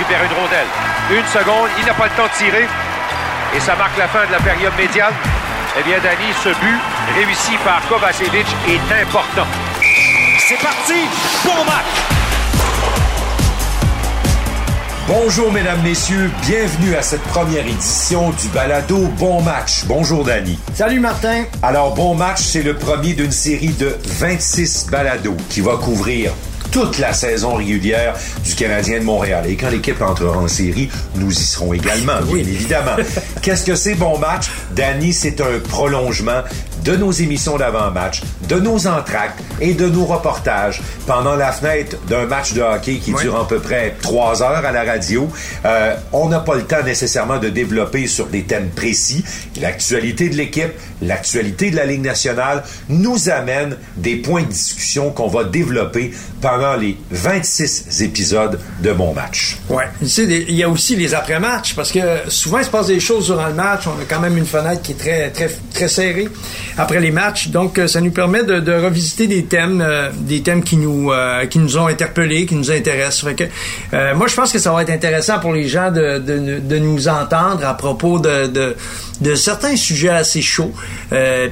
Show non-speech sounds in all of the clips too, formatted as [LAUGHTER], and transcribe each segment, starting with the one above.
récupère une rondelle. Une seconde, il n'a pas le temps de tirer. Et ça marque la fin de la période médiane. Eh bien, Danny, ce but réussi par Kovacevic est important. C'est parti! Bon match! Bonjour mesdames, messieurs, bienvenue à cette première édition du balado Bon Match. Bonjour Danny. Salut Martin. Alors Bon Match, c'est le premier d'une série de 26 balados qui va couvrir toute la saison régulière du Canadien de Montréal. Et quand l'équipe entrera en série, nous y serons également, bien évidemment. Qu'est-ce que c'est bon match? Danny, c'est un prolongement de nos émissions d'avant-match, de nos entractes et de nos reportages pendant la fenêtre d'un match de hockey qui dure à peu près trois heures à la radio. Euh, on n'a pas le temps nécessairement de développer sur des thèmes précis. L'actualité de l'équipe, l'actualité de la Ligue nationale nous amène des points de discussion qu'on va développer pendant les 26 épisodes de Mon Match. Ouais. Il y a aussi les après-matchs parce que souvent il se passe des choses durant le match. On a quand même une fenêtre qui est très, très, très serrée après les matchs. Donc, euh, ça nous permet de, de revisiter des thèmes, euh, des thèmes qui nous, euh, qui nous ont interpellés, qui nous intéressent. Fait que, moi, je pense que ça va être intéressant pour les gens de, de, de nous entendre à propos de, de, de certains sujets assez chauds.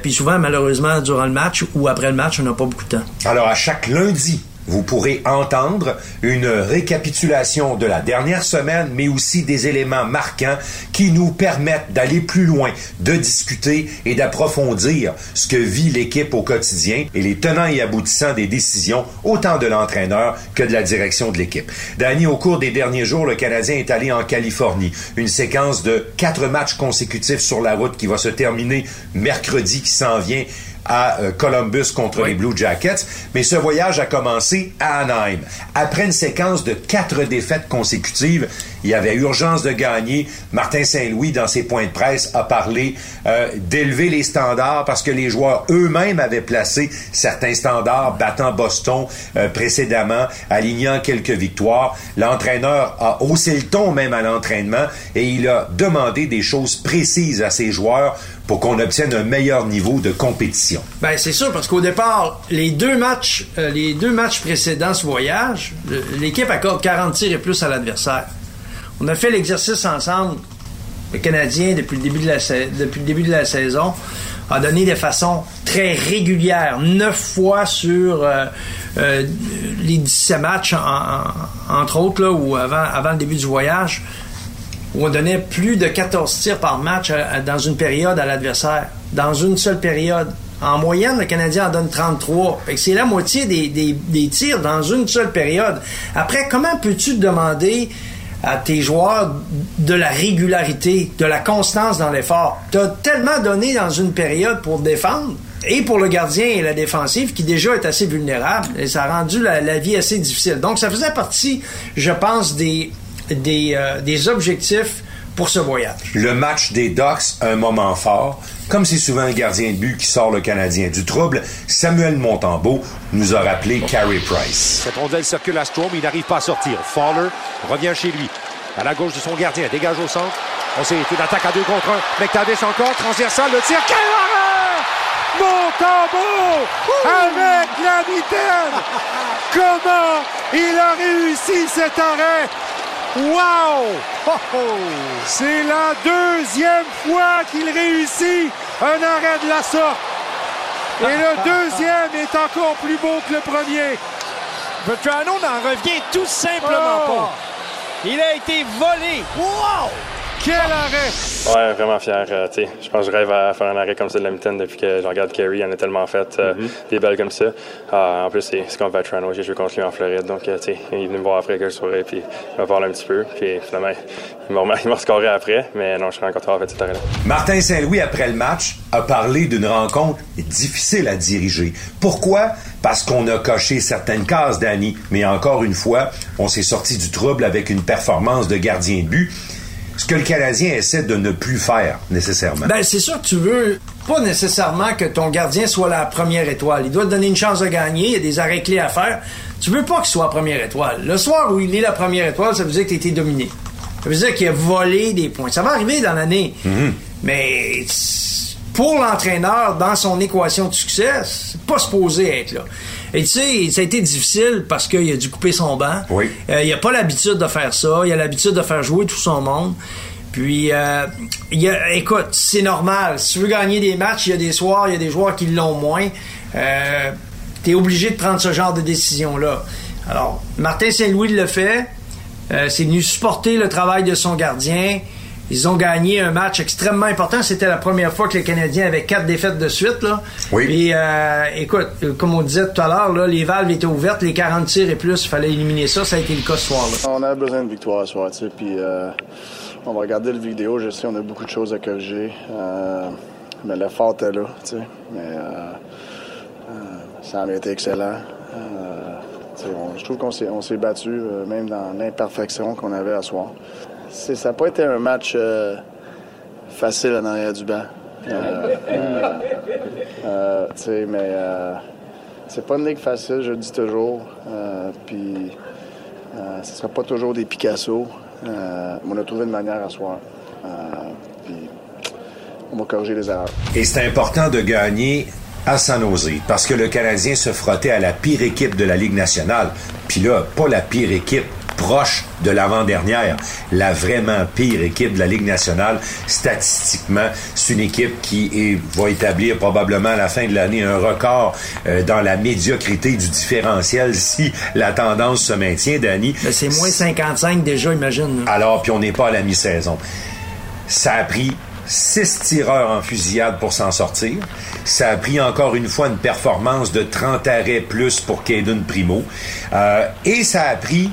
puis souvent, malheureusement, durant le match ou après le match, on n'a pas beaucoup de temps. Alors, à chaque lundi, vous pourrez entendre une récapitulation de la dernière semaine, mais aussi des éléments marquants qui nous permettent d'aller plus loin, de discuter et d'approfondir ce que vit l'équipe au quotidien et les tenants et aboutissants des décisions, autant de l'entraîneur que de la direction de l'équipe. Danny, au cours des derniers jours, le Canadien est allé en Californie. Une séquence de quatre matchs consécutifs sur la route qui va se terminer mercredi qui s'en vient à euh, Columbus contre les Blue Jackets. Mais ce voyage a commencé à Anaheim. Après une séquence de quatre défaites consécutives, il y avait urgence de gagner. Martin Saint-Louis, dans ses points de presse, a parlé euh, d'élever les standards parce que les joueurs eux-mêmes avaient placé certains standards, battant Boston euh, précédemment, alignant quelques victoires. L'entraîneur a haussé le ton même à l'entraînement et il a demandé des choses précises à ses joueurs pour qu'on obtienne un meilleur niveau de compétition. Ben c'est sûr parce qu'au départ, les deux matchs, euh, précédents ce voyage, l'équipe accorde 40 tirs et plus à l'adversaire. On a fait l'exercice ensemble. Le Canadien, depuis le début de la, saison, a donné de façon très régulière, neuf fois sur euh, euh, les 17 matchs, entre autres, ou avant le début du voyage, on donnait plus de 14 tirs par match dans une période à l'adversaire. Dans une seule période. En moyenne, le Canadien en donne 33. C'est la moitié des, des, tirs dans une seule période. Après, comment peux-tu demander à tes joueurs de la régularité, de la constance dans l'effort? Tu tellement donné dans une période pour défendre et pour le gardien et la défensive qui déjà est assez vulnérable et ça a rendu la, vie assez difficile. Donc ça faisait partie, je pense, des, des, euh, des objectifs pour ce voyage. Le match des Ducks, un moment fort. Comme c'est souvent un gardien de but qui sort le Canadien du trouble, Samuel Montembeau nous a rappelé Carey Price. Cette rondelle circule à Strom, il n'arrive pas à sortir. Fowler revient chez lui. À la gauche de son gardien, dégage au centre. On sait, une attaque à deux contre un. McTavish encore, transversal, le tir. Quel arrêt! Montembeau avec la mitaine! Comment il a réussi cet arrêt? Wow! C'est la deuxième fois qu'il réussit un arrêt de la sorte. Et le deuxième est encore plus beau que le premier. Vetrano n'en revient tout simplement oh! pas. Il a été volé. Wow! Quel arrêt! Ouais, vraiment fier. Euh, je pense que je rêve à faire un arrêt comme ça de la mitaine depuis que je regarde Kerry. Il en a tellement fait euh, mm-hmm. des belles comme ça. Ah, en plus, c'est comme Vetrano. J'ai joué contre lui en Floride. Donc, euh, il est venu me voir après que je soirée. Puis il m'a parlé un petit peu. Puis finalement, il m'a [LAUGHS] scoré après. Mais non, je suis encore en fait cet arrêt-là. Martin Saint-Louis, après le match, a parlé d'une rencontre difficile à diriger. Pourquoi? Parce qu'on a coché certaines cases, Danny. Mais encore une fois, on s'est sorti du trouble avec une performance de gardien de but ce que le Canadien essaie de ne plus faire nécessairement. Ben, c'est sûr que tu veux pas nécessairement que ton gardien soit la première étoile. Il doit te donner une chance de gagner, il y a des arrêts clés à faire. Tu veux pas qu'il soit la première étoile. Le soir où il est la première étoile, ça veut dire que tu été dominé. Ça veut dire qu'il a volé des points. Ça va arriver dans l'année. Mhm. Mais pour l'entraîneur, dans son équation de succès, c'est pas supposé être là. Et tu sais, ça a été difficile parce qu'il a dû couper son banc. Oui. Euh, il a pas l'habitude de faire ça. Il a l'habitude de faire jouer tout son monde. Puis, euh, il a- écoute, c'est normal. Si tu veux gagner des matchs, il y a des soirs, il y a des joueurs qui l'ont moins. Euh, tu es obligé de prendre ce genre de décision-là. Alors, Martin Saint-Louis le fait. Euh, c'est venu supporter le travail de son gardien. Ils ont gagné un match extrêmement important. C'était la première fois que les Canadiens avaient quatre défaites de suite. Là. Oui. Puis, euh, écoute, comme on disait tout à l'heure, là, les valves étaient ouvertes, les 40 tirs et plus, il fallait éliminer ça. Ça a été le cas ce soir-là. On a besoin de victoire ce soir, tu sais, puis euh, on va regarder le vidéo. Je sais, on a beaucoup de choses à corriger, euh, mais l'effort était là, tu sais. Mais euh, euh, ça a été excellent. Euh, on- je trouve qu'on s'est, on s'est battu, euh, même dans l'imperfection qu'on avait à soir. Ça n'a pas été un match euh, facile en arrière du banc. Euh, euh, euh, mais c'est pas une ligue facile, je le dis toujours. Puis ce ne sera pas toujours des Picasso. On a trouvé une manière à soir. Puis on va corriger les erreurs. Et c'est important de gagner à San Jose parce que le Canadien se frottait à la pire équipe de la Ligue nationale. Puis là, pas la pire équipe proche de l'avant-dernière, la vraiment pire équipe de la Ligue nationale. Statistiquement, c'est une équipe qui est- va établir probablement à la fin de l'année un record euh, dans la médiocrité du différentiel [LAUGHS] si la tendance se maintient, Danny. C'est moins 55 déjà, imagine. Alors, puis on n'est pas à la mi-saison. Ça a pris six tireurs en fusillade pour s'en sortir. Ça a pris encore une fois une performance de 30 arrêts plus pour Caden Primo. Euh, et ça a pris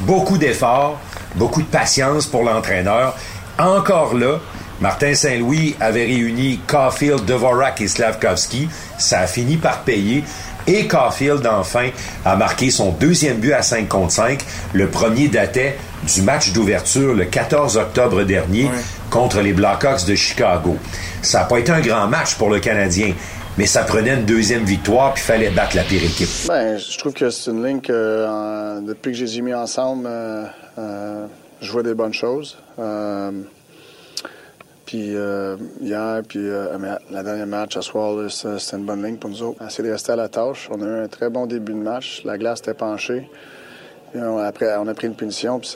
beaucoup d'efforts, beaucoup de patience pour l'entraîneur. Encore là, Martin Saint-Louis avait réuni Caulfield, Dvorak et Slavkovski. Ça a fini par payer. Et Caulfield, enfin, a marqué son deuxième but à 5 contre 5. Le premier datait du match d'ouverture le 14 octobre dernier contre les Blackhawks de Chicago. Ça n'a pas été un grand match pour le Canadien, mais ça prenait une deuxième victoire, puis il fallait battre la pire équipe. Ben, je trouve que c'est une ligne que, euh, depuis que je les ai mis ensemble, euh, euh, je vois des bonnes choses. Puis hier, puis la dernière match à soir, c'était une bonne ligne pour nous autres. On de rester à la tâche. On a eu un très bon début de match. La glace était penchée. On, après, on a pris une punition, puis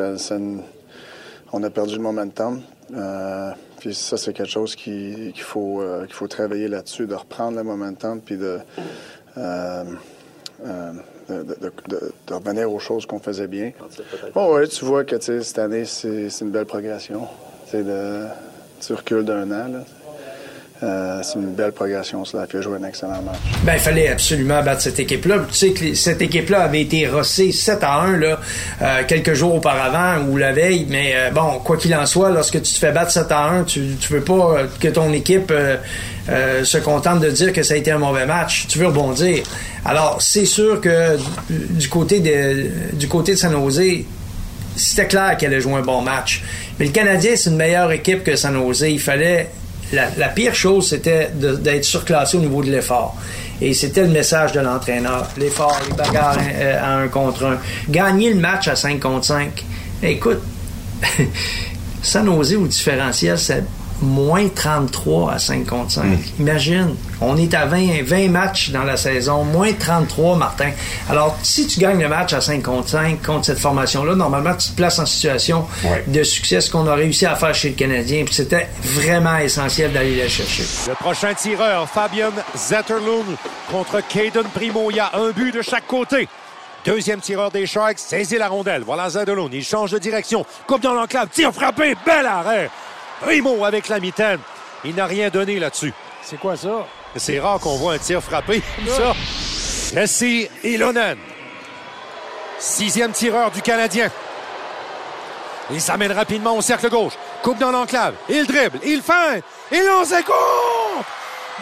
on a perdu le momentum. Puis ça, c'est quelque chose qui- qu'il faut, euh, qu'il faut travailler là-dessus, de reprendre le momentum, puis de, euh, euh, de, de- de- de- de revenir aux choses qu'on faisait bien. Oh, oui, tu vois que cette année, c'est une belle progression. De- tu recules d'un an. là. Euh, c'est une belle progression. Cela a fait jouer un excellent match. Ben, il fallait absolument battre cette équipe-là. Tu sais que cette équipe-là avait été rossée 7 à 1 là, euh, quelques jours auparavant ou la veille. Mais euh, bon, quoi qu'il en soit, lorsque tu te fais battre 7 à 1, tu, tu veux pas que ton équipe se contente de dire que ça a été un mauvais match. Tu veux rebondir. Alors, c'est sûr que du, du côté de du côté de San Jose, c'était clair qu'elle allait jouer un bon match. Mais le Canadien, c'est une meilleure équipe que San Jose. Il fallait. La, pire chose, c'était d'être surclassé au niveau de l'effort. Et c'était le message de l'entraîneur. L'effort, les bagarres euh, à un contre un. Gagner le match à 5 contre 5. Écoute, [LAUGHS] San Jose au différentiel, c'est moins 33 à 5 contre 5. Imagine, on est à 20, 20 matchs dans la saison, moins 33, Martin. Alors, si tu gagnes le match à 5 contre 5 contre cette formation-là, normalement, tu te places en situation Ouais. de succès, ce qu'on a réussi à faire chez le Canadien. Puis c'était vraiment essentiel d'aller la chercher. Le prochain tireur, Fabian Zetterlund contre Caden Primo. Il y a un but de chaque côté. Deuxième tireur des Sharks, saisit la rondelle. Voilà Zetterlund. Il change de direction. Coupe dans l'enclave. Tire frappé. Bel arrêt. Primo avec la mitaine. Il n'a rien donné là-dessus. C'est quoi ça? C'est rare qu'on voit un tir frappé comme ça. Jesse Ilonen. Sixième tireur du Canadien. Il s'amène rapidement au cercle gauche. Coupe dans l'enclave. Il dribble. Il feinte. Il lance un coup.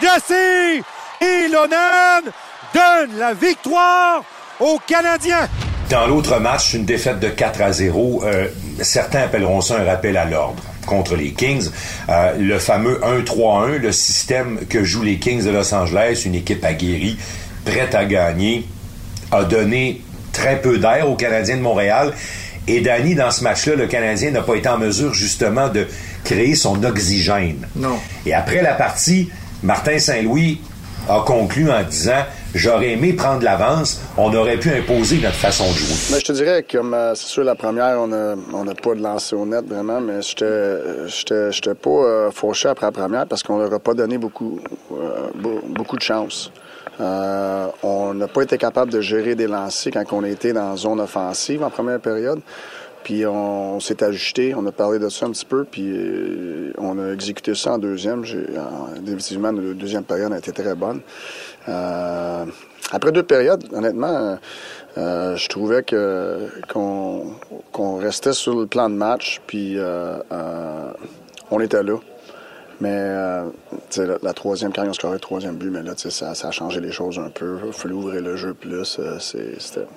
Jesse Ilonen donne la victoire aux Canadiens. Dans l'autre match, une défaite de 4 à 0. euh, certains appelleront ça un rappel à l'ordre contre les Kings. Euh, le fameux 1-3-1, le système que jouent les Kings de Los Angeles, une équipe aguerrie, prête à gagner, a donné très peu d'air aux Canadiens de Montréal. Et Danny, dans ce match-là, le Canadien n'a pas été en mesure justement de créer son oxygène. Non. Et après la partie, Martin Saint-Louis a conclu en disant j'aurais aimé prendre l'avance. On aurait pu imposer notre façon de jouer. Mais je te dirais, comme euh, c'est sûr, la première, on n'a on a pas de lancer au vraiment, mais j'étais j'étais pas euh, fauché après la première parce qu'on leur a pas donné beaucoup, euh, beaucoup de chance. Euh, on n'a pas été capable de gérer des lancers quand on été dans zone offensive en première période. Puis on, s'est ajusté, on a parlé de ça un petit peu, puis euh, on a exécuté ça en deuxième. définitivement, la deuxième période a été très bonne. Euh, après deux périodes, honnêtement, euh, je trouvais que qu'on restait sur le plan de match, puis on était là. Mais la, troisième, quand ils ont scoré le troisième but, mais là, ça, a changé les choses un peu. Il fallait ouvrir le jeu plus. C'était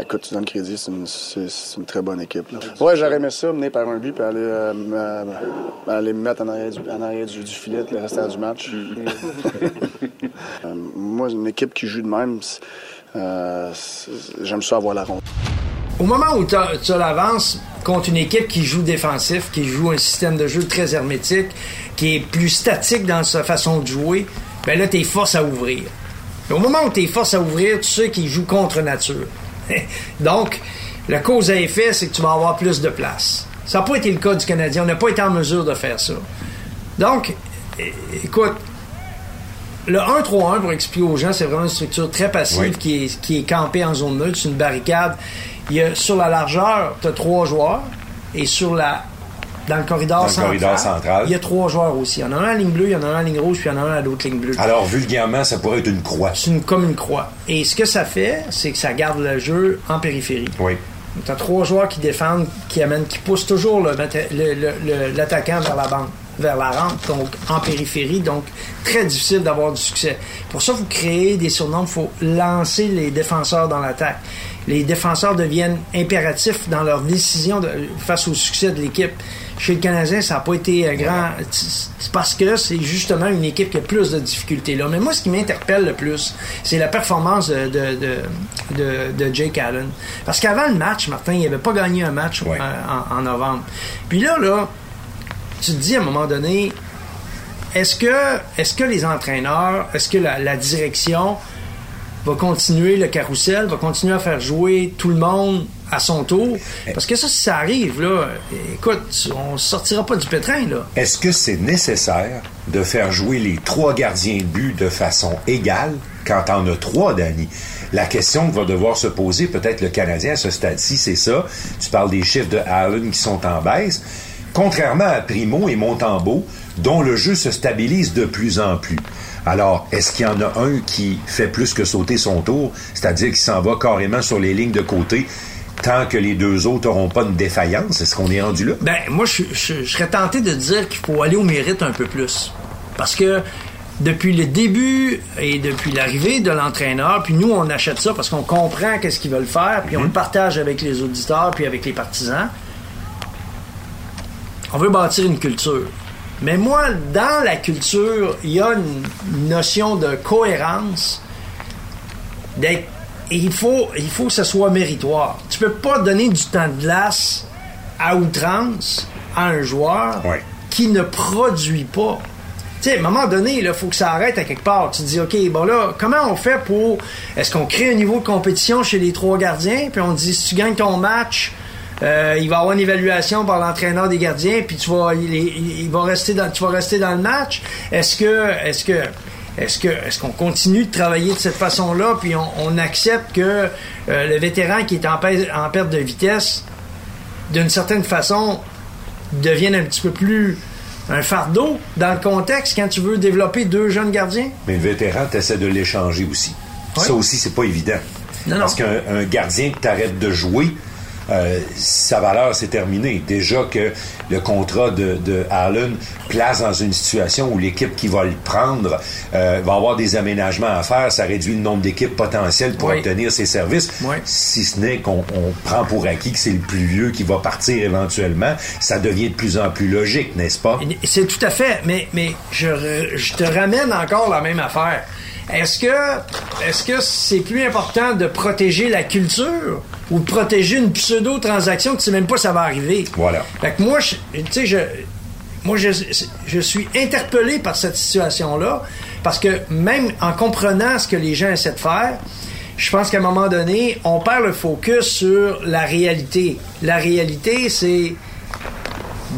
écoute, tu donnes crédit, c'est une, très bonne équipe. Ouais, j'aurais aimé ça, mener par un but, puis aller, euh, me mettre en arrière du, filet le restant du match. Euh, [LAUGHS] moi, une équipe qui joue de même, j'aime ça avoir la ronde. Au moment où tu as, l'avance contre une équipe qui joue défensif, qui joue un système de jeu très hermétique, qui est plus statique dans sa façon de jouer, ben là, t'es force à ouvrir. au moment où t'es force à ouvrir, tu sais qu'il joue contre nature. [LAUGHS] Donc, la cause à effet, c'est que tu vas avoir plus de place. Ça n'a pas été le cas du Canadien. On n'a pas été en mesure de faire ça. Donc, écoute, le 1-3-1, pour expliquer aux gens, c'est vraiment une structure très passive qui, est, qui est campée en zone neutre. C'est une barricade. Il y a, sur la largeur, tu as trois joueurs. Et sur la dans le corridor, central, Il y a trois joueurs aussi. Il y en a un à la ligne bleue, il y en a un à la ligne rouge, puis il y en a un à l'autre ligne bleue. Alors, vulgairement, ça pourrait être une croix. C'est une, comme une croix. Et ce que ça fait, c'est que ça garde le jeu en périphérie. Oui. Tu as trois joueurs qui défendent, qui amènent, qui poussent toujours l'attaquant vers la bande, vers la rampe, donc en périphérie, donc très difficile d'avoir du succès. Pour ça, vous créez des surnoms, il faut lancer les défenseurs dans l'attaque. Les défenseurs deviennent impératifs dans leur décision face au succès de l'équipe. Chez le Canadien, ça n'a pas été un grand. C'est parce que c'est justement une équipe qui a plus de difficultés là. Mais moi, ce qui m'interpelle le plus, c'est la performance de, de, de, Jake Allen. Parce qu'avant le match, Martin, il n'avait pas gagné un match euh, en, novembre. Puis là, là, tu te dis à un moment donné, est-ce que, est que les entraîneurs, est-ce que la direction va continuer le carrousel, va continuer à faire jouer tout le monde à son tour. Parce que ça, si ça arrive, là, écoute, on sortira pas du pétrin, là. Est-ce que c'est nécessaire de faire jouer les trois gardiens de but de façon égale quand on a trois, Danny? La question que va devoir se poser peut-être le Canadien à ce stade-ci, c'est ça. Tu parles des chiffres de Allen qui sont en baisse. Contrairement à Primo et Montembeau, dont le jeu se stabilise de plus en plus. Alors, est-ce qu'il y en a un qui fait plus que sauter son tour, c'est-à-dire qu'il s'en va carrément sur les lignes de côté tant que les deux autres n'auront pas une défaillance? Est-ce qu'on est rendu là? Ben, moi, je, serais tenté de dire qu'il faut aller au mérite un peu plus. Parce que depuis le début et depuis l'arrivée de l'entraîneur, puis nous, on achète ça parce qu'on comprend qu'est-ce qu'ils veulent faire, puis on le mhm. partage avec les auditeurs, puis avec les partisans. On veut bâtir une culture. Mais moi, dans la culture, il y a une notion de cohérence, d'être il faut, il faut que ce soit méritoire. Tu peux pas donner du temps de glace à outrance à un joueur qui ne produit pas. Tu sais, à un moment donné, il faut que ça arrête à quelque part. Tu te dis, OK, bon là, comment on fait pour. Est-ce qu'on crée un niveau de compétition chez les trois gardiens, puis on dit, si tu gagnes ton match, euh, il va avoir une évaluation par l'entraîneur des gardiens, puis tu vas, il, va rester dans, tu vas rester dans le match. Est-ce que, est-ce que, est-ce que est-ce qu'on continue de travailler de cette façon-là, puis on, accepte que euh, le vétéran qui est en, en perte de vitesse, d'une certaine façon, devienne un petit peu plus un fardeau dans le contexte quand tu veux développer deux jeunes gardiens? Mais le vétéran, tu essaies de l'échanger aussi. Ça aussi, c'est pas évident. Parce qu'un gardien qui t'arrête de jouer, euh, sa valeur s'est terminée. Déjà que le contrat de, Allen place dans une situation où l'équipe qui va le prendre euh, va avoir des aménagements à faire, ça réduit le nombre d'équipes potentielles pour obtenir ses services. Si ce n'est qu'on prend pour acquis que c'est le plus vieux qui va partir éventuellement, ça devient de plus en plus logique, n'est-ce pas? C'est tout à fait, mais, mais je, je te ramène encore la même affaire. Est-ce que est-ce que c'est plus important de protéger la culture ou de protéger une pseudo-transaction que tu sais même pas ça va arriver? Voilà. Fait que moi, tu sais, je moi, je, je suis interpellé par cette situation-là, parce que même en comprenant ce que les gens essaient de faire, je pense qu'à un moment donné, on perd le focus sur la réalité. La réalité, c'est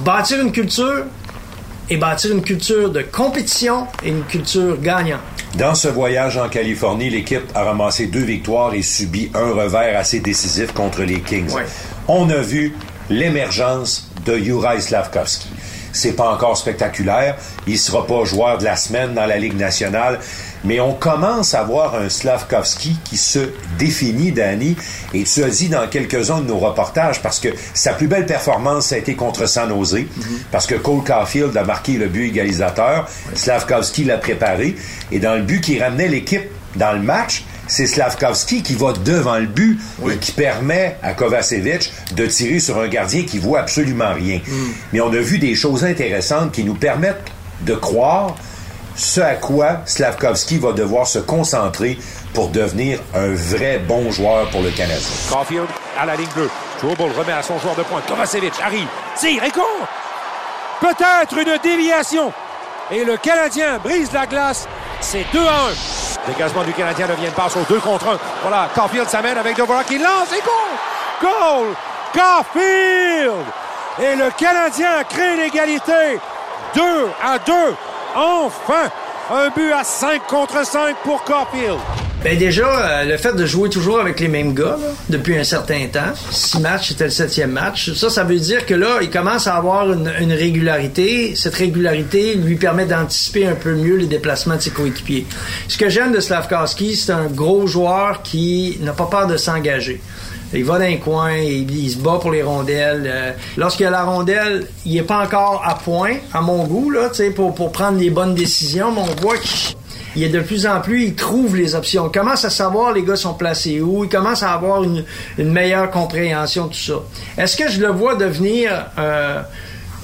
bâtir une culture et bâtir une culture de compétition et une culture gagnante. Dans ce voyage en Californie, l'équipe a ramassé deux victoires et subi un revers assez décisif contre les Kings. Ouais. On a vu l'émergence de Juraj Slavkovski. C'est pas encore spectaculaire, il sera pas joueur de la semaine dans la Ligue nationale, mais on commence à voir un Slavkovski qui se définit, Danny, et tu as dit dans quelques-uns de nos reportages, parce que sa plus belle performance, ça a été contre San Jose, parce que Cole Caulfield a marqué le but égalisateur, Slavkovski l'a préparé, et dans le but qui ramenait l'équipe dans le match, c'est Slavkovski qui va devant le but et qui permet à Kovacevic de tirer sur un gardien qui voit absolument rien. Mais on a vu des choses intéressantes qui nous permettent de croire ce à quoi Slavkovski va devoir se concentrer pour devenir un vrai bon joueur pour le Canadien. Caulfield à la ligne bleue. Trouble remet à son joueur de pointe. Kovacevic arrive. Tire et court. Peut-être une déviation. Et le Canadien brise la glace. C'est 2 à 1. Dégagement du Canadien devient une passe au 2 contre 1. Voilà, Caulfield s'amène avec Dvorak qui lance et goal! Goal! Caulfield! Et le Canadien crée l'égalité. 2 à 2. Enfin! Un but à 5 contre 5 pour Caulfield. Ben déjà, euh, le fait de jouer toujours avec les mêmes gars là, depuis un certain temps, six matchs, c'était le septième match, ça, ça veut dire que là, il commence à avoir une, une régularité. Cette régularité lui permet d'anticiper un peu mieux les déplacements de ses coéquipiers. Ce que j'aime de Slavkowski, c'est un gros joueur qui n'a pas peur de s'engager. Il va dans un coin, il, se bat pour les rondelles. Euh, Lorsqu'il a la rondelle, il est pas encore à point, à mon goût, là, pour, pour prendre les bonnes décisions, mais on voit qu'il il est de plus en plus, il trouve les options. Il commence à savoir les gars sont placés où, il commence à avoir une, une meilleure compréhension de tout ça. Est-ce que je le vois devenir euh,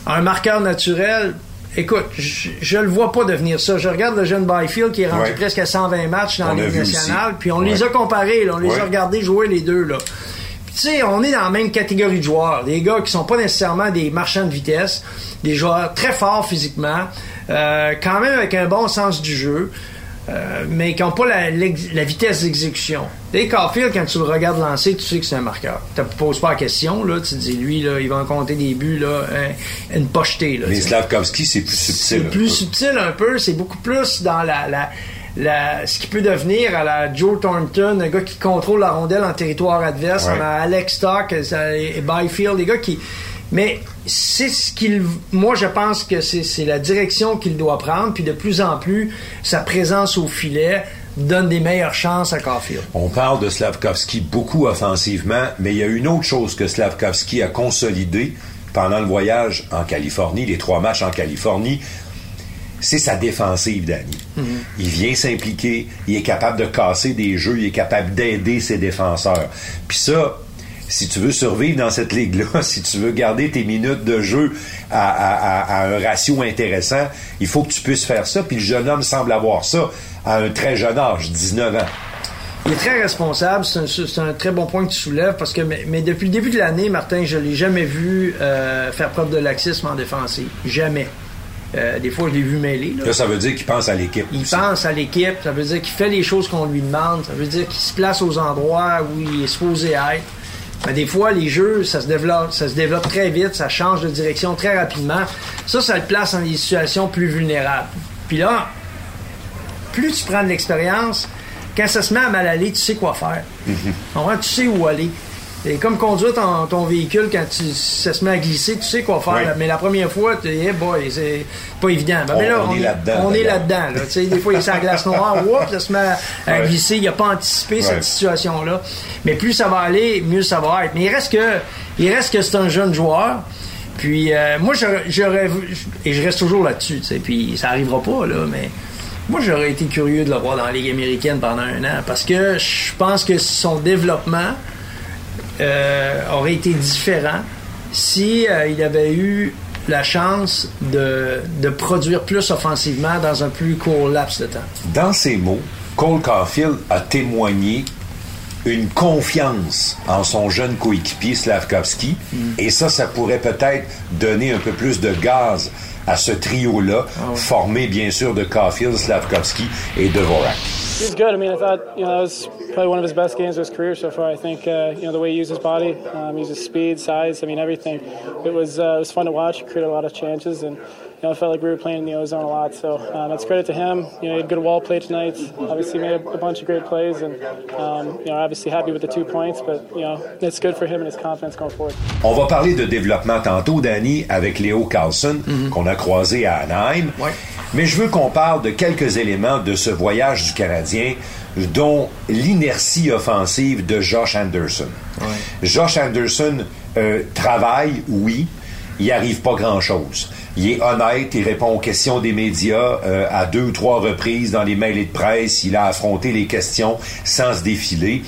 un marqueur naturel? Écoute, je, je le vois pas devenir ça. Je regarde le jeune Byfield qui est rendu Ouais. presque à 120 matchs dans a aussi. nationale, puis on Ouais. les a comparés, là, on les a regardés jouer les deux. Là. Puis, Tu sais, on est dans la même catégorie de joueurs. Des gars qui sont pas nécessairement des marchands de vitesse, des joueurs très forts physiquement, euh, quand même avec un bon sens du jeu, euh, mais qui n'ont pas la, vitesse d'exécution. Dave Caulfield, quand tu le regardes lancer, tu sais que c'est un marqueur. Tu ne poses pas la question, là, tu te dis, lui, là, il va en compter des buts, là, hein, une pochetée. Là, Mais. Slavkovski, c'est plus subtil. C'est plus peu. subtil un peu, c'est beaucoup plus dans la, la, la- ce qui peut devenir à la Joe Thornton, un gars qui contrôle la rondelle en territoire adverse, Ouais. on a Alex Stock et Byfield, des gars qui... Mais c'est ce qu'il... Moi, je pense que c'est la direction qu'il doit prendre, puis de plus en plus, sa présence au filet donne des meilleures chances à Caulfield. On parle de Slavkovski beaucoup offensivement, mais il y a une autre chose que Slavkovski a consolidé pendant le voyage en Californie, les trois matchs en Californie, c'est sa défensive, Danny. Il vient s'impliquer, il est capable de casser des jeux, il est capable d'aider ses défenseurs. Puis ça, si tu veux survivre dans cette ligue-là, [LAUGHS] si tu veux garder tes minutes de jeu à, à- à- à un ratio intéressant, il faut que tu puisses faire ça. Puis le jeune homme semble avoir ça à un très jeune âge, 19 ans. Il est très responsable. C'est un, très bon point que tu soulèves parce que, mais, mais depuis le début de l'année, Martin, je l'ai jamais vu euh, faire preuve de laxisme en défensive. Jamais. Euh, des fois, je l'ai vu mêler. là. Là, ça veut dire qu'il pense à l'équipe. Il aussi. pense à l'équipe, ça veut dire qu'il fait les choses qu'on lui demande, ça veut dire qu'il se place aux endroits où il est supposé être. Mais des fois, les jeux, ça se développe, ça se développe très vite, ça change de direction très rapidement. Ça, ça le place dans des situations plus vulnérables. Puis là, plus tu prends de l'expérience, quand ça se met à mal aller, tu sais quoi faire. Comprends? Tu sais où aller. C'est comme conduire ton, ton véhicule quand tu, ça se met à glisser, tu sais quoi faire. Oui. là. Mais la première fois, tu hey boy, c'est pas évident. Ben, On- mais là, on est là-dedans, On est là-dedans. là. Tu sais, des fois, il est sur la glace noire, [LAUGHS] oups, ça se met à, glisser. Il n'a pas anticipé cette situation-là. Mais plus ça va aller, mieux ça va être. Mais il reste que, il reste que c'est un jeune joueur. Puis euh, moi, j'aurais, et je reste toujours là-dessus. Puis ça arrivera pas là, mais moi, j'aurais été curieux de le voir dans la Ligue américaine pendant un an parce que je pense que son développement euh, aurait été différent si euh, il avait eu la chance de, de produire plus offensivement dans un plus court laps de temps. Dans ces mots, Cole Caulfield a témoigné une confiance en son jeune coéquipier Slavkovski. Et ça, ça pourrait peut-être donner un peu plus de gaz à ce trio-là, Ah formé bien sûr de Caulfield, Slavkovski et Dvorak. He was good. I mean, I thought you know that was probably one of his best games of his career so far. I think uh, you know the way he used his body, um, he used his speed, size. I mean, everything. It was uh, it was fun to watch. He created a lot of chances, and you know I felt like we were playing in the ozone a lot. So um, that's credit to him. You know, he had good wall play tonight. Obviously, made a, a bunch of great plays, and um, you know, obviously happy with the two points. But you know, it's good for him and his confidence going forward. On va parler de développement tantôt, Danny, avec Léo Carlson, qu'on a croisé à Anaheim. Ouais. Mais je veux qu'on parle de quelques éléments de ce voyage du Canadien, dont l'inertie offensive de Josh Anderson. Josh Anderson euh, travaille, oui, il n'y arrive pas grand-chose. Il est honnête, il répond aux questions des médias euh, à deux ou trois reprises dans les mails de presse. Il a affronté les questions sans se défiler.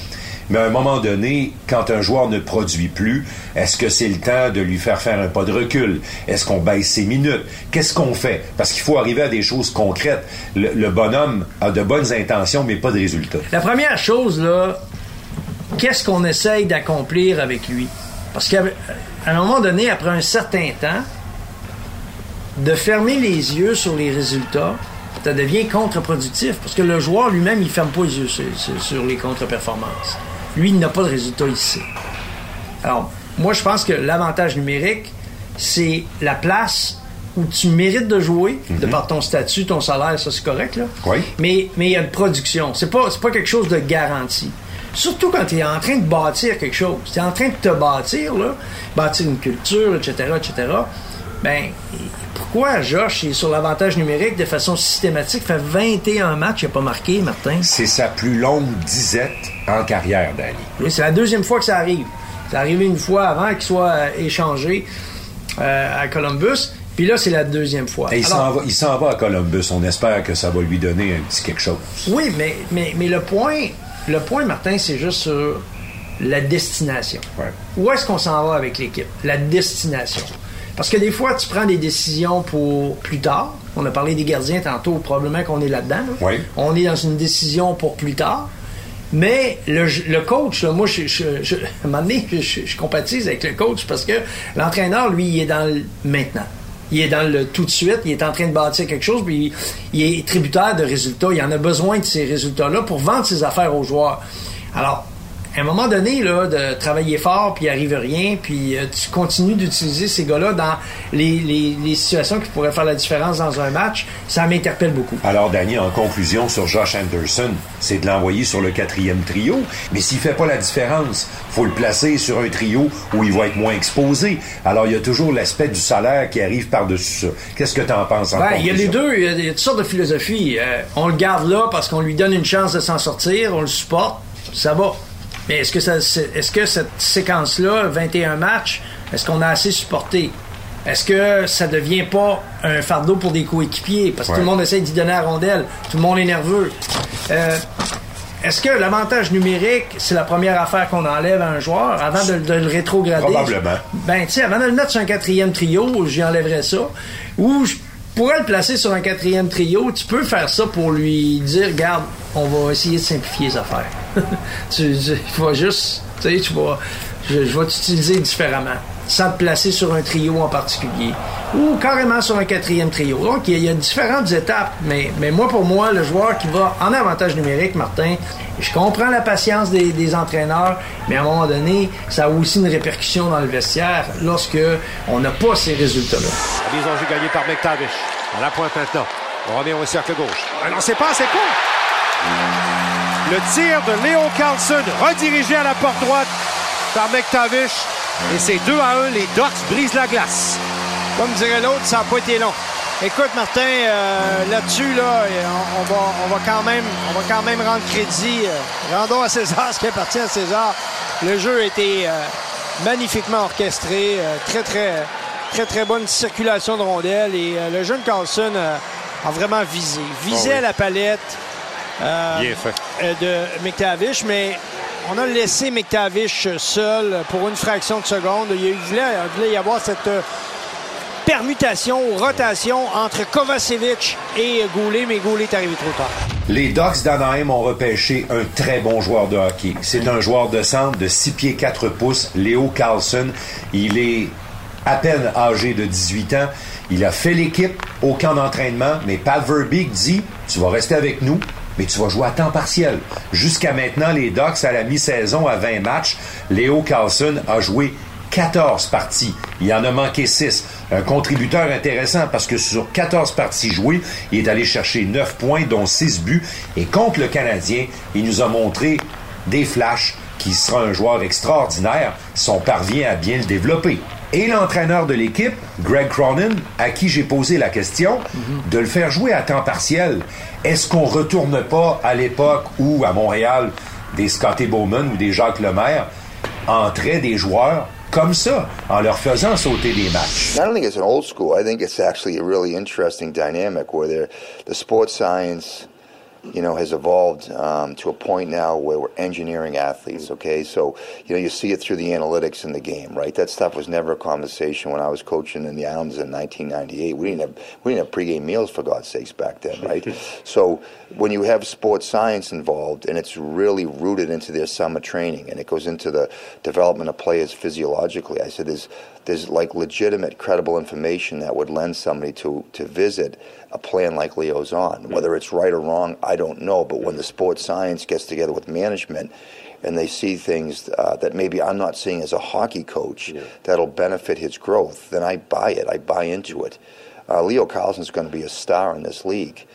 Mais à un moment donné, quand un joueur ne produit plus, est-ce que c'est le temps de lui faire faire un pas de recul? Est-ce qu'on baisse ses minutes? Qu'est-ce qu'on fait? Parce qu'il faut arriver à des choses concrètes. Le, bonhomme a de bonnes intentions, mais pas de résultats. La première chose, là, qu'est-ce qu'on essaye d'accomplir avec lui? Parce qu'à un moment donné, après un certain temps, de fermer les yeux sur les résultats, ça devient contre-productif. Parce que le joueur lui-même, il ferme pas les yeux sur- sur les contre-performances. Lui, il n'a pas de résultat ici. Alors, moi, je pense que l'avantage numérique, c'est la place où tu mérites de jouer, de par ton statut, ton salaire, ça c'est correct, là. Oui. Mais mais il y a une production. C'est pas, c'est pas quelque chose de garanti. Surtout quand tu es en train de bâtir quelque chose. Tu es en train de te bâtir, là, bâtir une culture, etc., etc. Ben, pourquoi Josh est sur l'avantage numérique de façon systématique? fait 21 matchs, il n'a pas marqué, Martin. C'est sa plus longue disette en carrière, Danny. Oui, c'est la deuxième fois que ça arrive. C'est arrivé une fois avant qu'il soit euh, échangé euh, à Columbus. Puis là, c'est la deuxième fois. Et il s'en va, il s'en va à Columbus. On espère que ça va lui donner un petit quelque chose. Oui, mais, mais, mais le point, le point, Martin, c'est juste sur la destination. Ouais. Où est-ce qu'on s'en va avec l'équipe? La destination. Parce que des fois, tu prends des décisions pour plus tard. On a parlé des gardiens tantôt, probablement qu'on est là-dedans. là. Oui. On est dans une décision pour plus tard. Mais le, le coach, là, moi, je, je, je- [LAUGHS] à un moment donné, je, je compatise avec le coach parce que l'entraîneur, lui, il est dans le maintenant. Il est dans le tout de suite, il est en train de bâtir quelque chose, puis il, il est tributaire de résultats. Il en a besoin de ces résultats-là pour vendre ses affaires aux joueurs. Alors, à un moment donné, là, de travailler fort, puis il arrive rien, puis euh, tu continues d'utiliser ces gars-là dans les, les- les situations qui pourraient faire la différence dans un match, ça m'interpelle beaucoup. Alors, Danny, en conclusion sur Josh Anderson, c'est de l'envoyer sur le quatrième trio. Mais s'il fait pas la différence, faut le placer sur un trio où il va être moins exposé. Alors, il y a toujours l'aspect du salaire qui arrive par-dessus ça. Qu'est-ce que tu en penses en Ben, il y a les deux, il y a, y a toutes sortes de philosophies. Euh, on le garde là parce qu'on lui donne une chance de s'en sortir, on le supporte, ça va. Mais est-ce que, ça, est-ce que cette séquence-là, 21 matchs, est-ce qu'on a assez supporté? Est-ce que ça devient pas un fardeau pour des coéquipiers? Parce que Ouais. tout le monde essaie d'y donner la rondelle, tout le monde est nerveux. Euh, est-ce que l'avantage numérique, c'est la première affaire qu'on enlève à un joueur avant de, de le rétrograder? Probablement. Ben, tu sais, avant de le mettre sur un quatrième trio, j'y enlèverais ça. Ou je pourrais le placer sur un quatrième trio. Tu peux faire ça pour lui dire, regarde, on va essayer de simplifier les affaires. [LAUGHS] tu, tu vas juste, tu sais, tu vas, je, vais t'utiliser différemment. Sans te placer sur un trio en particulier. Ou carrément sur un quatrième trio. Donc, il y a, différentes étapes. Mais, mais moi, pour moi, le joueur qui va en avantage numérique, Martin, je comprends la patience des, entraîneurs, mais à un moment donné, ça a aussi une répercussion dans le vestiaire lorsque on n'a pas ces résultats-là. La mise en jeu gagnée par McTavish. À la pointe maintenant. On revient au cercle gauche. Ah non, c'est pas assez court. Le tir de Léo Carlson redirigé à la porte droite par McTavish. Et c'est 2 à 1. Les Ducks brisent la glace. Comme dirait l'autre, ça n'a pas été long. Écoute, Martin, euh, là-dessus, là, on, on va, on, va quand même, on va quand même rendre crédit. euh, rendons à César ce qui appartient à César. Le jeu a été euh, magnifiquement orchestré. très, très, très, très bonne circulation de rondelles. Et le jeune Carlson a vraiment visé. Visé Oh oui. à la palette euh, Bien fait. euh, de McTavish, mais on a laissé McTavish seul pour une fraction de seconde. Il, voulait, il voulait y avoir cette euh, permutation, rotation entre Kovacevic et Goulet, mais Goulet est arrivé trop tard. Les Ducks d'Anaheim ont repêché un très bon joueur de hockey. C'est un joueur de centre de 6 pieds 4 pouces, Léo Carlson. Il est à peine âgé de 18 ans. Il a fait l'équipe au camp d'entraînement, mais Pat Verbeek dit Tu vas rester avec nous, mais tu vas jouer à temps partiel. Jusqu'à maintenant, les Ducks, à la mi-saison, à 20 matchs, Léo Carlson a joué 14 parties. Il en a manqué 6. Un contributeur intéressant parce que sur 14 parties jouées, il est allé chercher 9 points, dont 6 buts. Et contre le Canadien, il nous a montré des flashs qui sera un joueur extraordinaire si on parvient à bien le développer. Et l'entraîneur de l'équipe, Greg Cronin, à qui j'ai posé la question de le faire jouer à temps partiel. Est-ce qu'on retourne pas à l'époque où, à Montréal, des Scotty Bowman ou des Jacques Lemaire entraient des joueurs comme ça, en leur faisant sauter des matchs? I don't think it's an old school. I think it's actually a really interesting dynamic where the sports science you know, has evolved um, to a point now where we're engineering athletes. Okay, so you know you see it through the analytics in the game, right? That stuff was never a conversation when I was coaching in the Islands in 1998. We didn't have we didn't have pregame meals for God's sakes back then, right? [LAUGHS] so when you have sports science involved and it's really rooted into their summer training and it goes into the development of players physiologically, I said there's there's like legitimate, credible information that would lend somebody to to visit a plan like Leo's on. Whether it's right or wrong, I don't know. But when the sports science gets together with management and they see things uh, that maybe I'm not seeing as a hockey coach yeah. that'll benefit his growth, then I buy it. I buy into it. Uh, Leo Carlson's going to be a star in this league.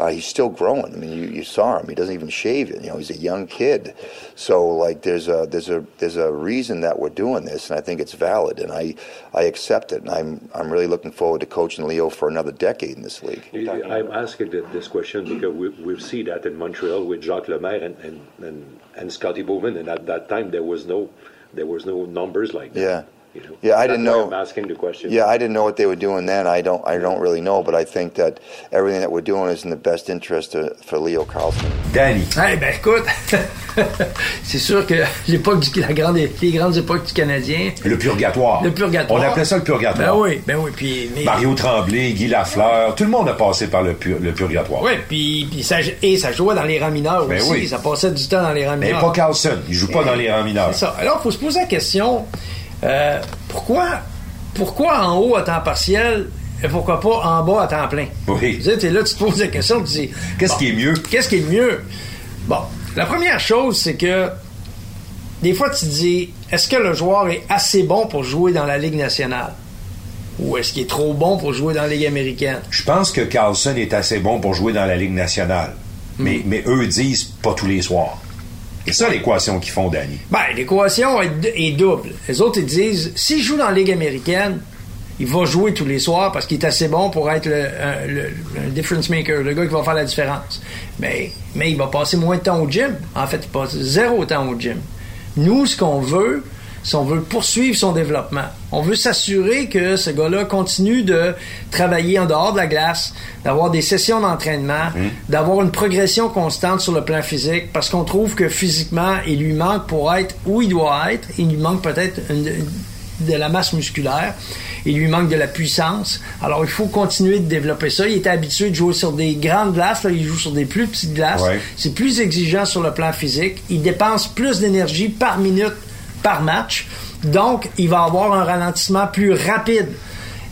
Uh, he's still growing. I mean, you, you saw him; he doesn't even shave it. You know, he's a young kid. So, like, there's a there's a there's a reason that we're doing this, and I think it's valid, and I I accept it, and I'm I'm really looking forward to coaching Leo for another decade in this league. I'm asking this question because we we've seen that in Montreal with Jacques Lemaire and and, and, and Scotty Bowman, and at that time there was no there was no numbers like that. Yeah. You know, yeah, I didn't know. I'm asking the question. Yeah, I didn't know what they were doing then. I don't. I don't really know, but I think that everything that we're doing is in the best interest to, for Leo Carlson. Danny. Eh ben écoute, [LAUGHS] c'est sûr que l'époque du la grande, les grandes époques du Canadien. Le purgatoire. Le purgatoire. On appelait ça le purgatoire. Ben oui, ben oui. Puis mais, Mario Tremblay, Guy Lafleur, tout le monde a passé par le, pur, le purgatoire. Oui, puis, puis ça, et ça jouait dans les rangs mineurs Ben aussi. oui. Ça passait du temps dans les rangs Mais mineurs. pas Carlson. Il joue pas dans les rangs mineurs. C'est ça. Alors, il faut se poser la question euh, pourquoi, pourquoi en haut à temps partiel et pourquoi pas en bas à temps plein? Oui. Tu sais, t'es là, tu te poses la question, tu dis Qu'est-ce bon, qui est mieux? Qu'est-ce qui est mieux? Bon, la première chose, c'est que des fois, tu te dis est-ce que le joueur est assez bon pour jouer dans la Ligue nationale? Ou est-ce qu'il est trop bon pour jouer dans la Ligue américaine? Je pense que Carlson est assez bon pour jouer dans la Ligue nationale. Hmm. Mais, mais eux disent pas tous les soirs. C'est ça l'équation qu'ils font, Danny? Ben, l'équation est, double. Les autres, ils disent, s'il joue dans la Ligue américaine, il va jouer tous les soirs parce qu'il est assez bon pour être le- le difference maker, le gars qui va faire la différence. Mais, mais il va passer moins de temps au gym. En fait, il passe zéro temps au gym. Nous, ce qu'on veut, c'est on veut poursuivre son développement. On veut s'assurer que ce gars-là continue de travailler en dehors de la glace, d'avoir des sessions d'entraînement, d'avoir une progression constante sur le plan physique, parce qu'on trouve que physiquement, il lui manque pour être où il doit être, il lui manque peut-être une- de la masse musculaire, il lui manque de la puissance. Alors, il faut continuer de développer ça. Il était habitué de jouer sur des grandes glaces, là, il joue sur des plus petites glaces. Ouais. C'est plus exigeant sur le plan physique. Il dépense plus d'énergie par minute, par match. Donc, il va avoir un ralentissement plus rapide.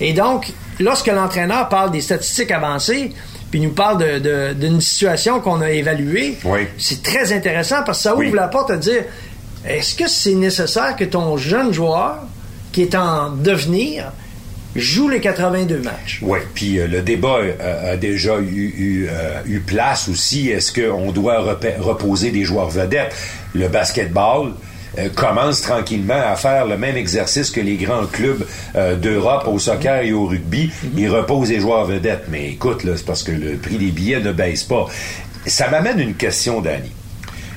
Et donc, lorsque l'entraîneur parle des statistiques avancées, puis nous parle de- de- d'une situation qu'on a évaluée, Oui. c'est très intéressant parce que ça ouvre Oui. la porte à dire est-ce que c'est nécessaire que ton jeune joueur qui est en devenir joue les 82 matchs? Oui, puis euh, le débat euh, a déjà eu, eu, euh, eu place aussi. Est-ce qu'on doit reposer des joueurs vedettes? Le basketball commence tranquillement à faire le même exercice que les grands clubs euh, d'Europe au soccer et au rugby. Ils reposent les joueurs vedettes. Mais écoute, là, c'est parce que le prix des billets ne baisse pas. Ça m'amène une question, Danny.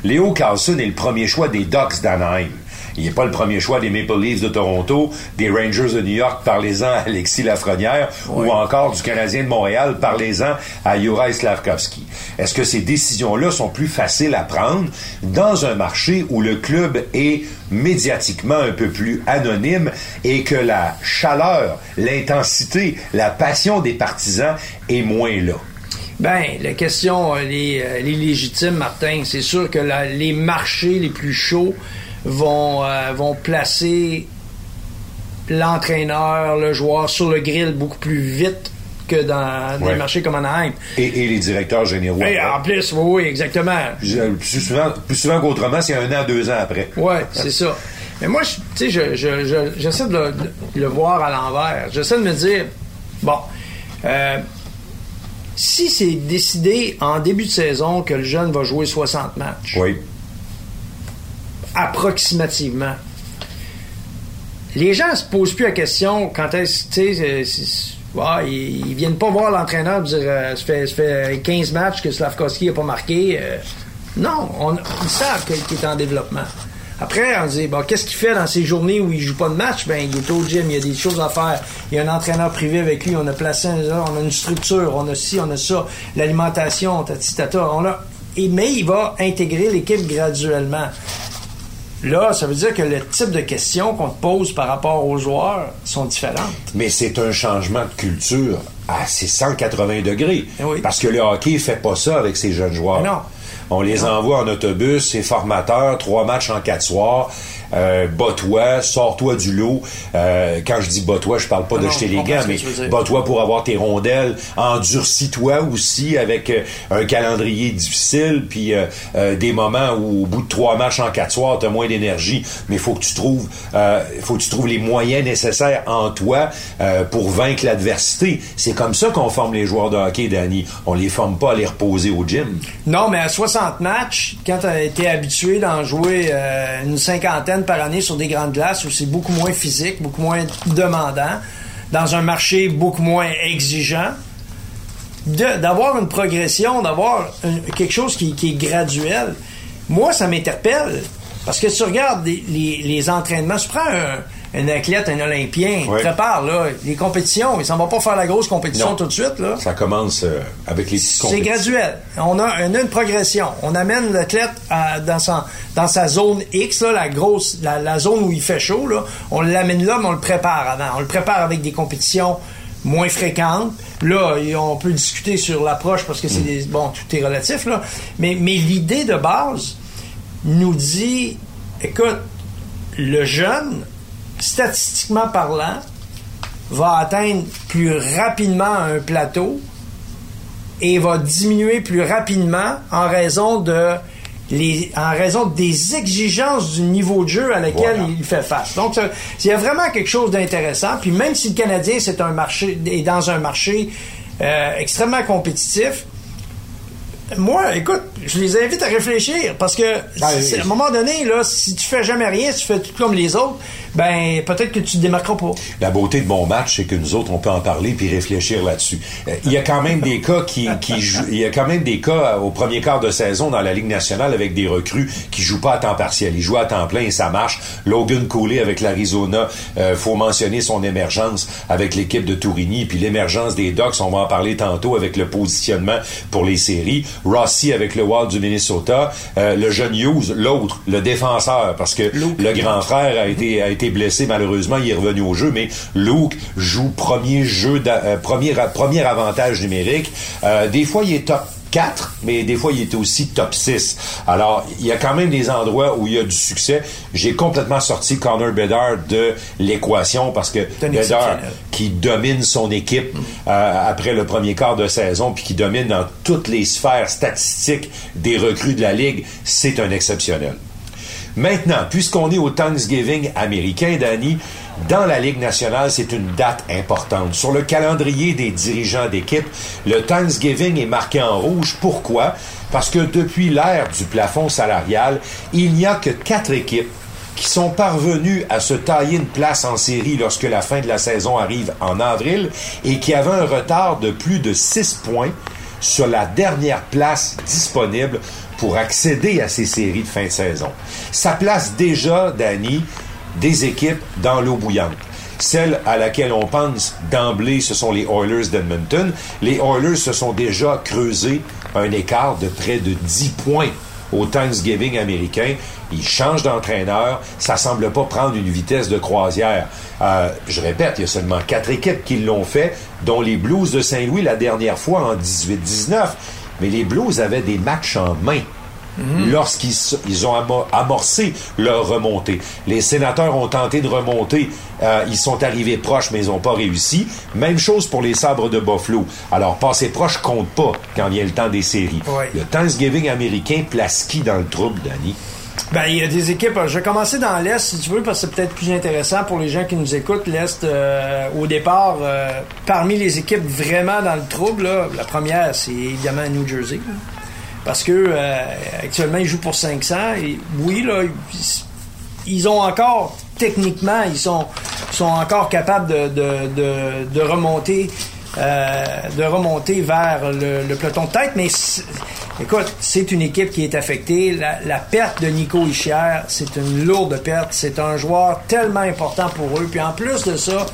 Léo Carlson est le premier choix des Ducks d'Anaheim. Il n'est pas le premier choix des Maple Leafs de Toronto, des Rangers de New York, parlez-en à Alexis Lafrenière, ou encore du Canadien de Montréal, parlez-en à Juraj Slavkovski. Est-ce que ces décisions-là sont plus faciles à prendre dans un marché où le club est médiatiquement un peu plus anonyme et que la chaleur, l'intensité, la passion des partisans est moins là? Ben, la question, elle est, elle est légitime, Martin. C'est sûr que la- les marchés les plus chauds vont, euh, vont placer l'entraîneur, le joueur sur le grill beaucoup plus vite que dans Ouais. des marchés comme Anaheim. Et, et les directeurs généraux. Et en plus, oui, oui, exactement. Plus, plus souvent, plus souvent qu'autrement, c'est un an, deux ans après. Ouais, c'est ça. Mais moi, tu sais, je- je- je- j'essaie de, le- de le voir à l'envers. J'essaie de me dire, bon, euh, si c'est décidé en début de saison que le jeune va jouer 60 matchs, Oui. Approximativement, les gens se posent plus la question quand est-ce, ah, ils, viennent pas voir l'entraîneur dire, euh, ça, fait, ça fait 15 matchs que Slavkovski n'a pas marqué. euh, non, on, ils savent qu'il est en développement. Après, on dit, bon, qu'est-ce qu'il fait dans ces journées où il joue pas de match? Ben, il est au gym, il y a des choses à faire. Il y a un entraîneur privé avec lui, on a placé un, on a une structure, on a ci, on a ça, l'alimentation, tati, tata, on a, mais il va intégrer l'équipe graduellement. Là, ça veut dire que le type de questions qu'on te pose par rapport aux joueurs sont différentes. Mais c'est un changement de culture à c'est 180 degrés. Eh oui. Parce que le hockey fait pas ça avec ses jeunes joueurs. Mais non. On les envoie en autobus, c'est formateur, trois matchs en quatre soirs. Euh, bats-toi, sors-toi du lot. Euh, quand je dis bats-toi, je parle pas Non, de jeter je les gants, mais tu bats-toi pour avoir tes rondelles. Endurcis-toi aussi avec euh, un calendrier difficile, puis euh, euh, des moments où au bout de trois matchs en quatre soirs, t'as moins d'énergie. Mais il faut que tu trouves, euh, faut que tu trouves les moyens nécessaires en toi euh, pour vaincre l'adversité. C'est comme ça qu'on forme les joueurs de hockey, Danny. On les forme pas à les reposer au gym. Non, mais à 60 matchs, quand tu as été habitué d'en jouer euh, une cinquantaine par année sur des grandes glaces où c'est beaucoup moins physique, beaucoup moins demandant, dans un marché beaucoup moins exigeant, d'avoir une progression, d'avoir quelque chose qui, qui est graduel, moi, ça m'interpelle. Parce que tu regardes les, les- les entraînements, tu prends un, un athlète, un Olympien, Ouais. il prépare là, les compétitions, il s'en va pas faire la grosse compétition Non. tout de suite. Là. Ça commence euh, avec les petites C'est compétitions. graduel. On a, une progression. On amène l'athlète dans, son, dans sa zone X, là, la grosse, la, la zone où il fait chaud. Là. On l'amène là, mais on le prépare avant. On le prépare avec des compétitions moins fréquentes. Là, on peut discuter sur l'approche parce que c'est des, bon, tout est relatif là. Mais, mais l'idée de base nous dit, écoute, le jeune, statistiquement parlant, va atteindre plus rapidement un plateau et va diminuer plus rapidement en raison de les, en raison des exigences du niveau de jeu à laquelle Voilà. il fait face. Donc, il y a vraiment quelque chose d'intéressant. Puis même si le Canadien c'est un marché est dans un marché euh, extrêmement compétitif, moi, écoute, je les invite à réfléchir parce que c'est- à un moment donné, là, si tu fais jamais rien, si tu fais tout comme les autres, ben peut-être que tu te démarqueras pas. La beauté de mon match, c'est que nous autres, on peut en parler puis réfléchir là-dessus. Euh, Il y a quand même des cas qui, qui jouent- il y a quand même des cas euh, au premier quart de saison dans la Ligue nationale avec des recrues qui jouent pas à temps partiel. Ils jouent à temps plein et ça marche. Logan Cooley avec l'Arizona, euh, faut mentionner son émergence avec l'équipe de Tourigny puis l'émergence des Ducks, on va en parler tantôt avec le positionnement pour les séries. Rossi avec le Wild du Minnesota, euh, le jeune Hughes, l'autre, le défenseur parce que le grand frère a été a été blessé malheureusement, il est revenu au jeu mais Luke joue premier jeu euh, premier premier avantage numérique. Euh, des fois il est top 4, mais des fois, il est aussi top 6. Alors, il y a quand même des endroits où il y a du succès. J'ai complètement sorti Connor Bedard de l'équation parce que Bedard, qui domine son équipe euh, après le premier quart de saison, puis qui domine dans toutes les sphères statistiques des recrues de la Ligue, c'est un exceptionnel. Maintenant, puisqu'on est au Thanksgiving américain, Danny, dans la Ligue nationale, c'est une date importante. Sur le calendrier des dirigeants d'équipe, le Thanksgiving est marqué en rouge. Pourquoi? Parce que depuis l'ère du plafond salarial, il n'y a que quatre équipes qui sont parvenus à se tailler une place en série lorsque la fin de la saison arrive en avril et qui avaient un retard de plus de 6 points sur la dernière place disponible pour accéder à ces séries de fin de saison. Ça place déjà, Danny, des équipes dans l'eau bouillante. Celle à laquelle on pense d'emblée, ce sont les Oilers d'Edmonton. Les Oilers se sont déjà creusés un écart de près de 10 points au Thanksgiving américain. Ils changent d'entraîneur. Ça semble pas prendre une vitesse de croisière. Euh, je répète, il y a seulement quatre équipes qui l'ont fait, dont les Blues de Saint-Louis la dernière fois en 18-19. Mais les Blues avaient des matchs en main. lorsqu'ils ils ont amorcé leur remontée. Les sénateurs ont tenté de remonter. Euh, ils sont arrivés proches, mais ils n'ont pas réussi. Même chose pour les sabres de Buffalo. Alors, passer proche compte pas quand vient le temps des séries. Le Thanksgiving américain place qui dans le trouble, Danny? Ben, il y a des équipes. Je vais commencer dans l'Est, si tu veux, parce que c'est peut-être plus intéressant pour les gens qui nous écoutent. L'Est, euh, au départ, euh, parmi les équipes vraiment dans le trouble, la première, c'est évidemment New Jersey. parce que euh, actuellement, ils jouent pour 500. Et oui, là, ils, ont encore, techniquement, ils sont, sont encore capables de, de, de remonter euh, de remonter vers le, peloton de tête. Mais écoute, c'est une équipe qui est affectée. La, perte de Nico Ischier, c'est une lourde perte. C'est un joueur tellement important pour eux. Puis en plus de ça,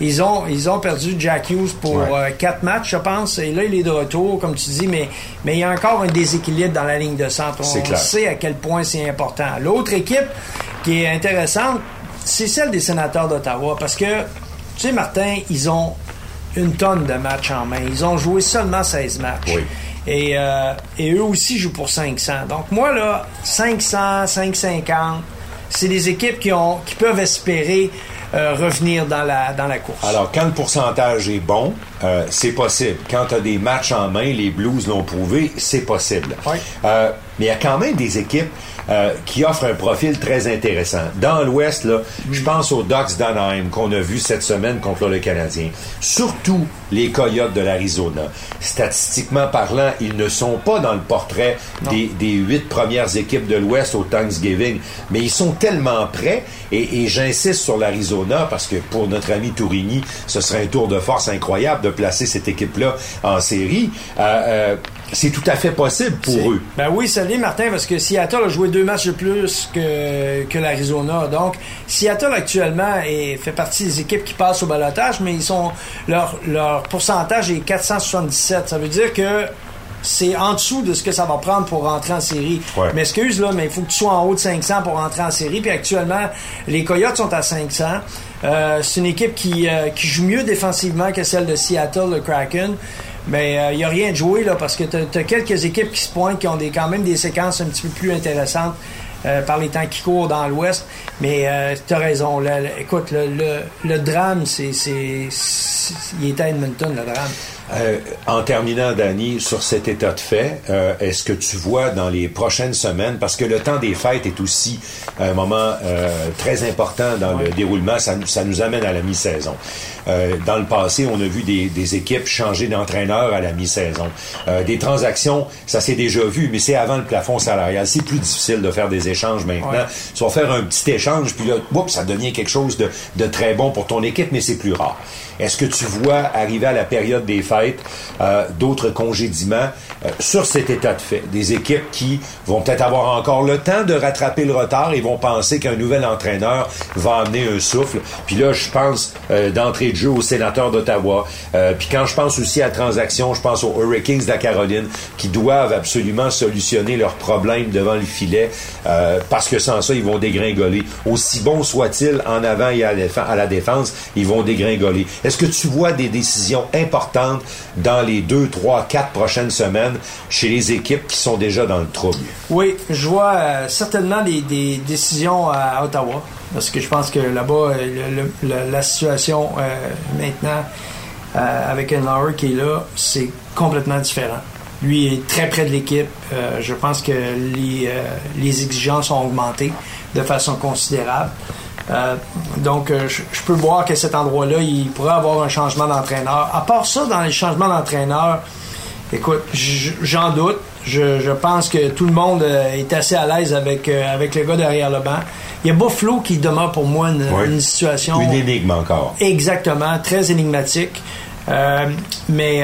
ils ont, ils ont perdu Jack Hughes pour euh, quatre matchs, je pense. Et là, il est de retour, comme tu dis, mais, mais il y a encore un déséquilibre dans la ligne de centre. On sait à quel point c'est important. L'autre équipe qui est intéressante, c'est celle des sénateurs d'Ottawa. Parce que, tu sais, Martin, ils ont une tonne de matchs en main. Ils ont joué seulement 16 matchs. Et, euh, et eux aussi jouent pour 500. Donc moi, là, 500, 550, c'est des équipes qui, ont, qui peuvent espérer euh, revenir dans la, dans la course. Alors, quand le pourcentage est bon, euh, c'est possible. Quand tu as des matchs en main, les Blues l'ont prouvé, c'est possible. mais il y a quand même des équipes euh, qui offre un profil très intéressant. Dans l'Ouest, là, je pense aux Ducks d'Anaheim qu'on a vu cette semaine contre le Canadien. Surtout les Coyotes de l'Arizona. Statistiquement parlant, ils ne sont pas dans le portrait des, huit premières équipes de l'Ouest au Thanksgiving, mais ils sont tellement prêts. Et, j'insiste sur l'Arizona parce que pour notre ami Tourigny, ce serait un tour de force incroyable de placer cette équipe-là en série. Euh, euh, c'est tout à fait possible pour eux. Ben oui, ça l'est, Martin, parce que Seattle a joué deux matchs de plus que, que l'Arizona. Donc, Seattle actuellement est, fait partie des équipes qui passent au balotage, mais ils sont leur, leur pourcentage est 477. Ça veut dire que c'est en dessous de ce que ça va prendre pour rentrer en série. Mais excuse là, mais il faut que tu sois en haut de 500 pour rentrer en série. Puis actuellement, les Coyotes sont à 500. Euh, c'est une équipe qui, euh, qui joue mieux défensivement que celle de Seattle, le Kraken. Mais il euh, n'y a rien de joué là, parce que tu as, quelques équipes qui se pointent, qui ont des, quand même des séquences un petit peu plus intéressantes euh, par les temps qui courent dans l'Ouest. Mais euh, tu as raison. écoute, le, le, drame, c'est, c'est, il est à Edmonton, le drame. Euh, en terminant, Danny, sur cet état de fait, euh, est-ce que tu vois dans les prochaines semaines, parce que le temps des fêtes est aussi un moment euh, très important dans le déroulement, ça, ça, nous amène à la mi-saison. dans le passé, on a vu des, des équipes changer d'entraîneur à la mi-saison. des transactions, ça s'est déjà vu, mais c'est avant le plafond salarial. C'est plus difficile de faire des échanges maintenant. Tu vas faire un petit échange, puis là, ça devient quelque chose de, de très bon pour ton équipe, mais c'est plus rare. Est-ce que tu vois arriver à la période des fêtes euh, d'autres congédiements sur cet état de fait? Des équipes qui vont peut-être avoir encore le temps de rattraper le retard et vont penser qu'un nouvel entraîneur va amener un souffle. Puis là, je pense euh, d'entrée de jeu aux sénateurs d'Ottawa. puis quand je pense aussi à transaction, je pense aux Hurricanes de la Caroline qui doivent absolument solutionner leurs problèmes devant le filet parce que sans ça, ils vont dégringoler. Aussi bon soit-il en avant et à la défense, ils vont dégringoler. Est-ce que tu vois des décisions importantes dans les deux, trois, quatre prochaines semaines? Chez les équipes qui sont déjà dans le trouble? Oui, je vois euh, certainement des, décisions à Ottawa. Parce que je pense que là-bas, euh, la situation euh, maintenant, avec un Lauer qui est là, c'est complètement différent. Lui est très près de l'équipe. je pense que les, exigences ont augmenté de façon considérable. Euh, donc, euh, je, peux voir qu'à cet endroit-là, il pourrait avoir un changement d'entraîneur. À part ça, dans les changements d'entraîneur, écoute, j'en doute. Je, pense que tout le monde euh, est assez à l'aise avec, avec le gars derrière le banc. Il y a Buffalo qui demeure pour moi une, situation. Une énigme encore. Exactement, très énigmatique. mais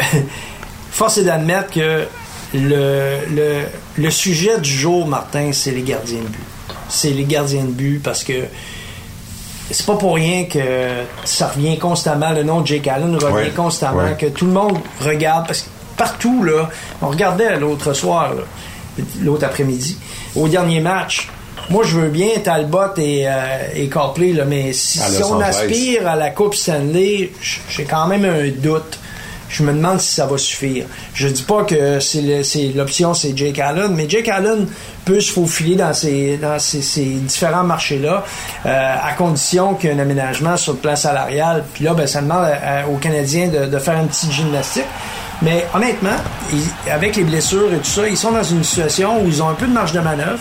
[LAUGHS] force est d'admettre que le, le, le sujet du jour, Martin, c'est les gardiens de but c'est les gardiens de but parce que c'est pas pour rien que ça revient constamment, le nom de Jake Allen revient constamment, que tout le monde regarde, parce que partout, là, on regardait l'autre soir, l'autre après-midi, au dernier match. Moi, je veux bien Talbot et, euh, et Copley, là, mais si, on aspire à la Coupe Stanley, j'ai quand même un doute je me demande si ça va suffire. Je dis pas que c'est l'option, c'est Jake Allen, mais Jake Allen peut se faufiler dans ces, dans différents marchés-là, euh, à condition qu'il y ait un aménagement sur le plan salarial. Puis là, ben, ça demande aux Canadiens de, de faire une petite gymnastique. Mais honnêtement, avec les blessures et tout ça, ils sont dans une situation où ils ont un peu de marge de manœuvre.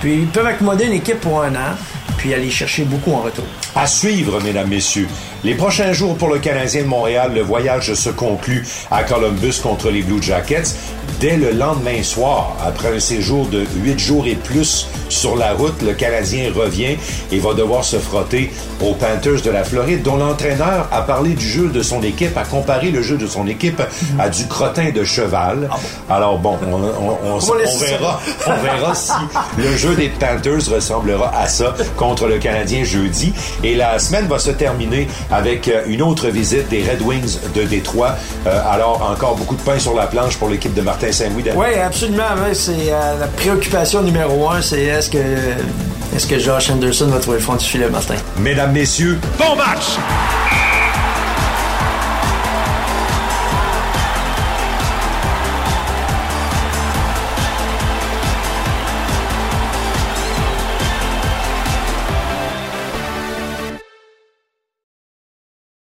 Puis ils peuvent accommoder une équipe pour un an, puis aller chercher beaucoup en retour. À suivre, mesdames, messieurs. Les prochains jours pour le Canadien de Montréal, le voyage se conclut à Columbus contre les Blue Jackets. Dès le lendemain soir, après un séjour de huit jours et plus sur la route, le Canadien revient et va devoir se frotter aux Panthers de la Floride, dont l'entraîneur a parlé du jeu de son équipe, a comparé le jeu de son équipe à du crottin de cheval. Ah Alors bon, on, verra, on verra si le jeu des Panthers ressemblera à ça contre le Canadien jeudi. Et la semaine va se terminer avec euh, une autre visite des Red Wings de Détroit. Euh, alors, encore beaucoup de pain sur la planche pour l'équipe de Martin Saint-Louis. Oui, absolument. c'est euh, la préoccupation numéro un, c'est est-ce que, est-ce que Josh Anderson va trouver le fond du filet, Martin? Mesdames, Messieurs, bon match!